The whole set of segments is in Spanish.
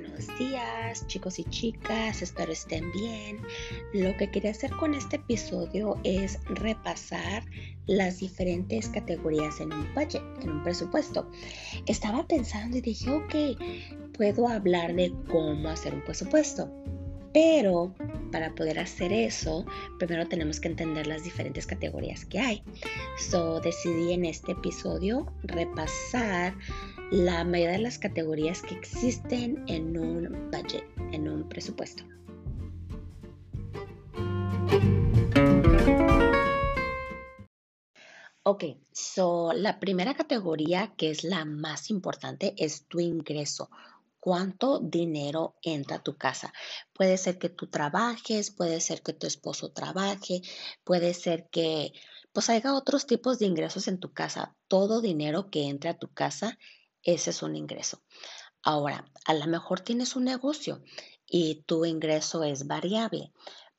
buenos días chicos y chicas, espero estén bien. Lo que quería hacer con este episodio es repasar las diferentes categorías en un budget, en un presupuesto. Estaba pensando y dije, ok, puedo hablar de cómo hacer un presupuesto. Pero para poder hacer eso, primero tenemos que entender las diferentes categorías que hay. So decidí en este episodio repasar la mayoría de las categorías que existen en un budget, en un presupuesto. Ok, so la primera categoría que es la más importante es tu ingreso. ¿Cuánto dinero entra a tu casa? Puede ser que tú trabajes, puede ser que tu esposo trabaje, puede ser que pues haya otros tipos de ingresos en tu casa. Todo dinero que entre a tu casa ese es un ingreso. Ahora, a lo mejor tienes un negocio y tu ingreso es variable.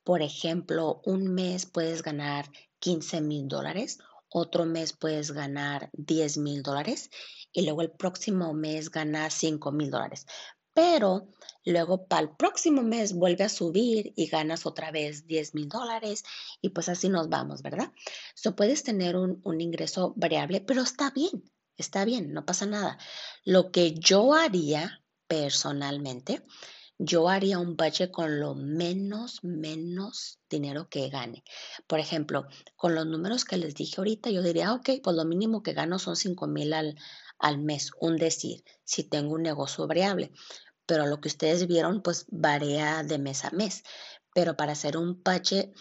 Por ejemplo, un mes puedes ganar 15 mil dólares, otro mes puedes ganar 10 mil dólares y luego el próximo mes ganas 5 mil dólares. Pero luego para el próximo mes vuelve a subir y ganas otra vez 10 mil dólares y pues así nos vamos, ¿verdad? So puedes tener un, un ingreso variable, pero está bien Está bien, no pasa nada. Lo que yo haría personalmente, yo haría un budget con lo menos, menos dinero que gane. Por ejemplo, con los números que les dije ahorita, yo diría, ok, pues lo mínimo que gano son 5 mil al, al mes, un decir, si tengo un negocio variable. Pero lo que ustedes vieron, pues varía de mes a mes. Pero para hacer un budget,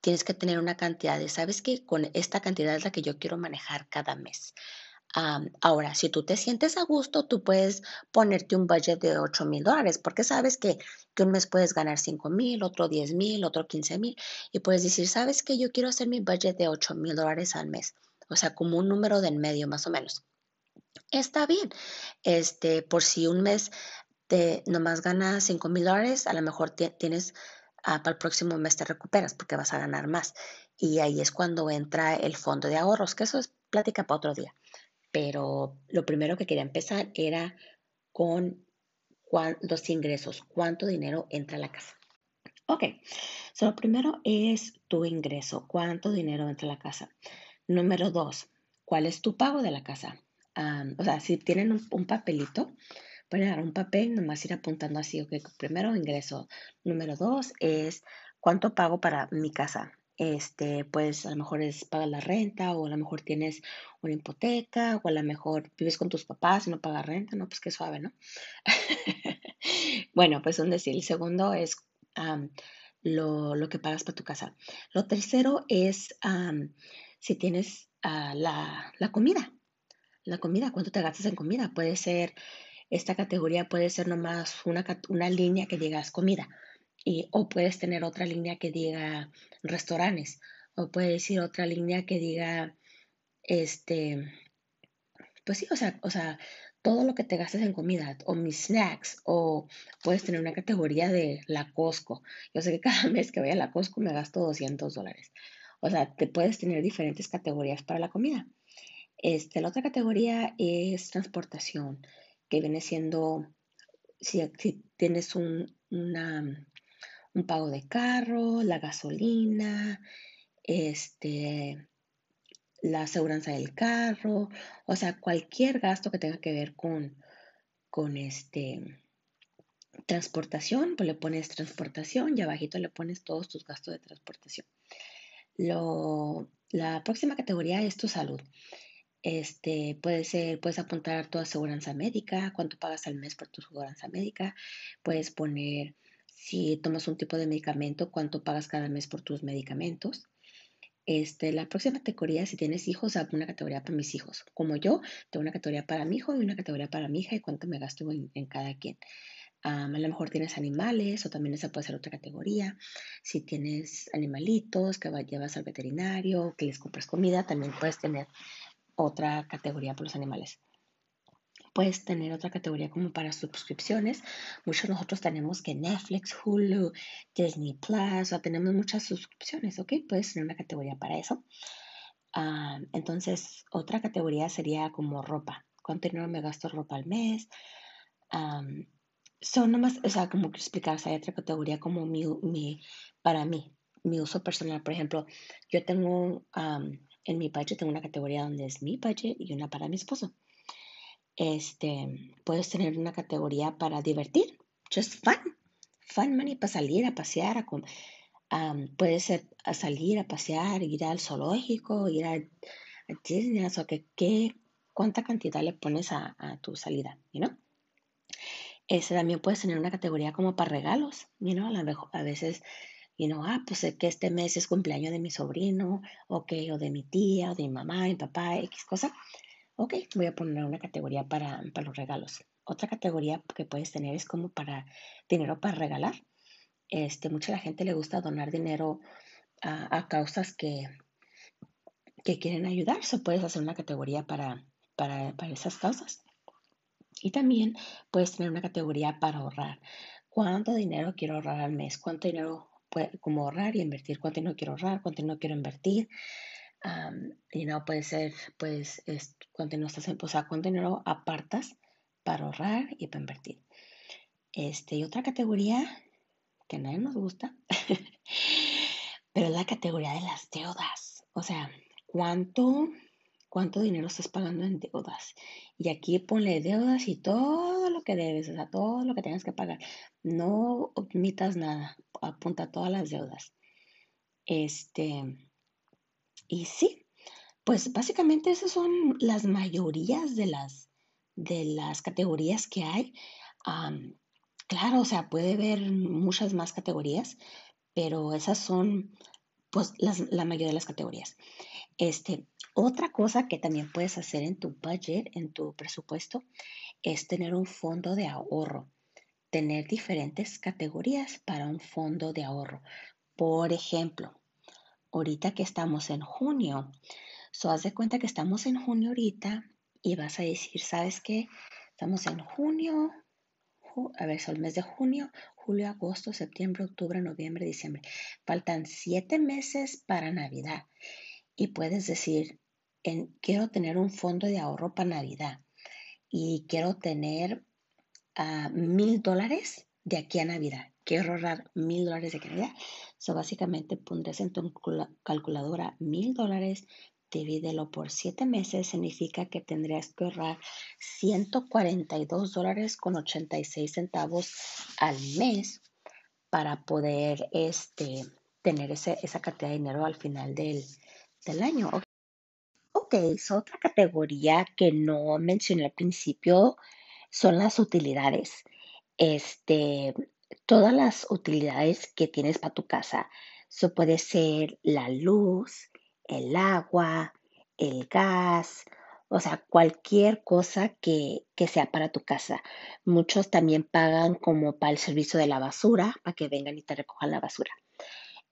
tienes que tener una cantidad de, ¿sabes qué? Con esta cantidad es la que yo quiero manejar cada mes ahora, si tú te sientes a gusto, tú puedes ponerte un budget de 8 mil dólares, porque sabes que, un mes puedes ganar 5 mil, otro 10 mil, otro 15 mil, y puedes decir, sabes que yo quiero hacer mi budget de 8 mil dólares al mes, o sea, como un número de en medio más o menos. Está bien, este, por si un mes te nomás ganas 5 mil dólares, a lo mejor tienes, ah, para el próximo mes te recuperas porque vas a ganar más. Y ahí es cuando entra el fondo de ahorros, que eso es plática para otro día pero lo primero que quería empezar era con los ingresos, cuánto dinero entra a la casa. Ok, so lo primero es tu ingreso, cuánto dinero entra a la casa. Número dos, ¿cuál es tu pago de la casa? o sea, si tienen un, papelito, pueden dar un papel, nomás ir apuntando así, ok, primero ingreso. Número dos es cuánto pago para mi casa este, pues a lo mejor es pagar la renta o a lo mejor tienes una hipoteca o a lo mejor vives con tus papás y no pagas renta, no, pues qué suave, ¿no? bueno, pues un decir, el segundo es lo, que pagas para tu casa. Lo tercero es si tienes ah, la, la comida, la comida, cuánto te gastas en comida. Puede ser, esta categoría puede ser nomás una, una línea que digas comida o puedes tener otra línea que diga restaurantes, o puedes ir otra línea que diga, este, pues sí, o sea, o sea, todo lo que te gastes en comida, o mis snacks, o puedes tener una categoría de la Costco. Yo sé que cada mes que voy a la Costco me gasto 200 dólares. O sea, te puedes tener diferentes categorías para la comida. Este, la otra categoría es transportación, que viene siendo, si, si tienes un, una, un pago de carro, la gasolina, este, la aseguranza del carro, o sea, cualquier gasto que tenga que ver con, con este, transportación, pues le pones transportación y abajito le pones todos tus gastos de transportación. Lo, la próxima categoría es tu salud. Este, puede ser, puedes apuntar tu aseguranza médica, cuánto pagas al mes por tu aseguranza médica. Puedes poner si tomas un tipo de medicamento, cuánto pagas cada mes por tus medicamentos. Este, la próxima categoría, si tienes hijos, hago una categoría para mis hijos. Como yo, tengo una categoría para mi hijo y una categoría para mi hija y cuánto me gasto en, cada quien. a lo mejor tienes animales o también esa puede ser otra categoría. Si tienes animalitos que llevas al veterinario, que les compras comida, también puedes tener otra categoría por los animales. Puedes tener otra categoría como para suscripciones. Muchos de nosotros tenemos que Netflix, Hulu, Disney Plus, o tenemos muchas suscripciones, ¿ok? Puedes tener una categoría para eso. Ah, entonces, otra categoría sería como ropa. ¿Cuánto dinero me gasto ropa al mes? son nomás, o sea, como que explicar, hay otra categoría como mi, mi, para mí, mi uso personal. Por ejemplo, yo tengo, en mi budget, tengo una categoría donde es mi budget y una para mi esposo. Este, puedes tener una categoría para divertir, just fun, fun money para salir a pasear, a, puede ser a salir a pasear, ir al zoológico, ir a, Disney, o que, qué, cuánta cantidad le pones a, tu salida, ¿no? Ese también puedes tener una categoría como para regalos, ¿no? A, a veces, you know, ah, pues que este mes es cumpleaños de mi sobrino, ok, o de mi tía, o de mi mamá, mi papá, X cosa. Ok, voy a poner una categoría para, para los regalos. Otra categoría que puedes tener es como para dinero para regalar. Este, mucha la gente le gusta donar dinero a, causas que, que quieren ayudar. O puedes hacer una categoría para, para, esas causas. Y también puedes tener una categoría para ahorrar. ¿Cuánto dinero quiero ahorrar al mes? ¿Cuánto dinero puede, como ahorrar y invertir? ¿Cuánto dinero quiero ahorrar? ¿Cuánto dinero quiero invertir? Y no puede ser, pues, es, cuánto dinero estás, o sea, cuánto dinero apartas para ahorrar y para invertir. Este, y otra categoría que a nadie nos gusta, pero es la categoría de las deudas. O sea, ¿cuánto, cuánto dinero estás pagando en deudas? Y aquí ponle deudas y todo lo que debes, o sea, todo lo que tengas que pagar. No omitas nada, apunta todas las deudas. Este, y sí, pues básicamente esas son las mayorías de las, de las categorías que hay. Claro, o sea, puede haber muchas más categorías, pero esas son pues la mayoría de las categorías. Este, otra cosa que también puedes hacer en tu budget, en tu presupuesto, es tener un fondo de ahorro. Tener diferentes categorías para un fondo de ahorro. Por ejemplo, ahorita que estamos en junio, so haz de cuenta que estamos en junio ahorita y vas a decir, ¿sabes qué? Estamos en junio, a ver, son el mes de junio, julio, agosto, septiembre, octubre, noviembre, diciembre. Faltan siete meses para Navidad. Y puedes decir, quiero tener un fondo de ahorro para Navidad y quiero tener ah, mil dólares de aquí a Navidad. Quiero ahorrar mil dólares de aquí a Navidad. So, básicamente pondrás en tu calculadora mil dólares divídelo por siete meses, significa que tendrías que ahorrar 142 dólares con 86 centavos al mes para poder este, tener ese, esa cantidad de dinero al final del, año. Ok, otra categoría que no mencioné al principio son las utilidades. Este, todas las utilidades que tienes para tu casa. Eso puede ser la luz, el agua, el gas, o sea, cualquier cosa que, sea para tu casa. Muchos también pagan como para el servicio de la basura, para que vengan y te recojan la basura.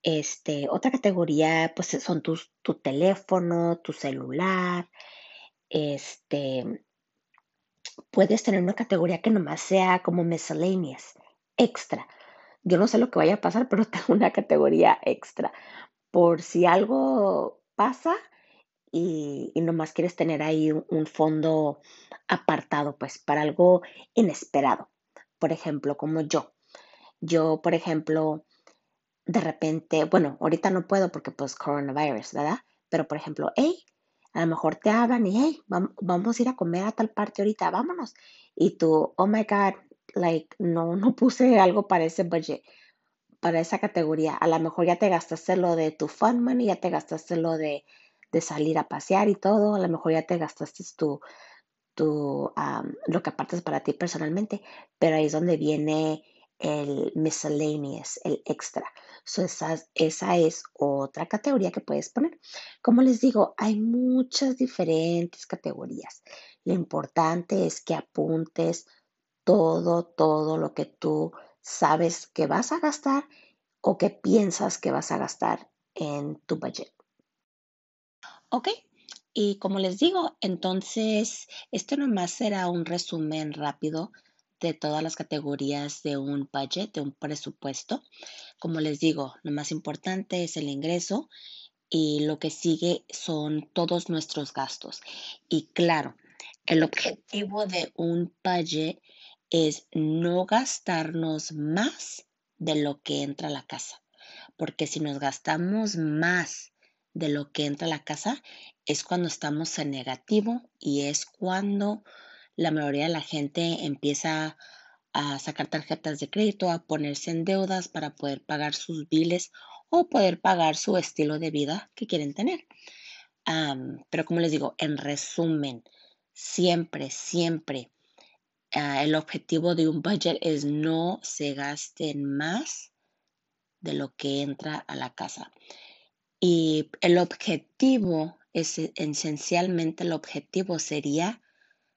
Este, otra categoría, pues son tus, tu teléfono, tu celular. Este, puedes tener una categoría que nomás sea como miscellaneous, extra. Yo no sé lo que vaya a pasar, pero tengo una categoría extra. Por si algo pasa y, nomás quieres tener ahí un, fondo apartado, pues, para algo inesperado. Por ejemplo, como yo. Yo, por ejemplo, de repente, bueno, ahorita no puedo porque pues coronavirus, ¿verdad? Pero por ejemplo, hey, a lo mejor te hablan y hey, vamos a ir a comer a tal parte ahorita, vámonos. Y tú, oh my God, like, no, no puse algo para ese budget para esa categoría. A lo mejor ya te gastaste lo de tu fun money, ya te gastaste lo de, salir a pasear y todo, a lo mejor ya te gastaste tu, tu lo que apartas para ti personalmente, pero ahí es donde viene el miscellaneous, el extra. So esa, esa es otra categoría que puedes poner. Como les digo, hay muchas diferentes categorías. Lo importante es que apuntes todo, todo lo que tú sabes que vas a gastar o que piensas que vas a gastar en tu budget. Ok, y como les digo, entonces, esto nomás será un resumen rápido de todas las categorías de un budget, de un presupuesto. Como les digo, lo más importante es el ingreso y lo que sigue son todos nuestros gastos. Y claro, el objetivo de un budget es no gastarnos más de lo que entra a la casa. Porque si nos gastamos más de lo que entra a la casa, es cuando estamos en negativo y es cuando la mayoría de la gente empieza a sacar tarjetas de crédito, a ponerse en deudas para poder pagar sus biles o poder pagar su estilo de vida que quieren tener. pero como les digo, en resumen, siempre, siempre ah, el objetivo de un budget es no se gasten más de lo que entra a la casa. Y el objetivo, es, esencialmente el objetivo sería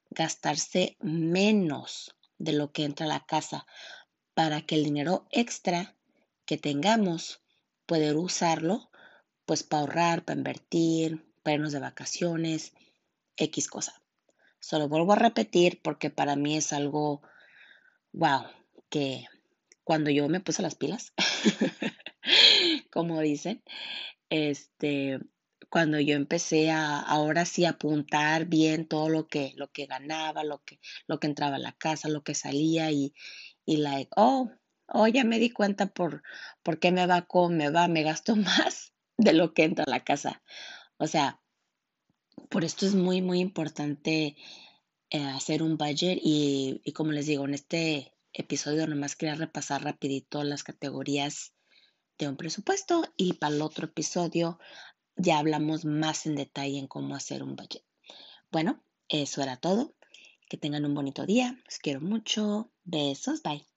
gastarse menos de lo que entra a la casa para que el dinero extra que tengamos poder usarlo pues para ahorrar, para invertir, para irnos de vacaciones, X cosa. Solo vuelvo a repetir porque para mí es algo, wow, que cuando yo me puse las pilas, como dicen, este, cuando yo empecé a ahora sí apuntar bien todo lo que, lo que ganaba, lo que, lo que entraba a la casa, lo que salía y, y like, oh, oh, ya me di cuenta por, por qué me va como me va, me gasto más de lo que entra a la casa. O sea, por esto es muy, muy importante eh, hacer un budget y, y como les digo, en este episodio nomás quería repasar rapidito las categorías de un presupuesto y para el otro episodio ya hablamos más en detalle en cómo hacer un budget. Bueno, eso era todo. Que tengan un bonito día. Los quiero mucho. Besos. Bye.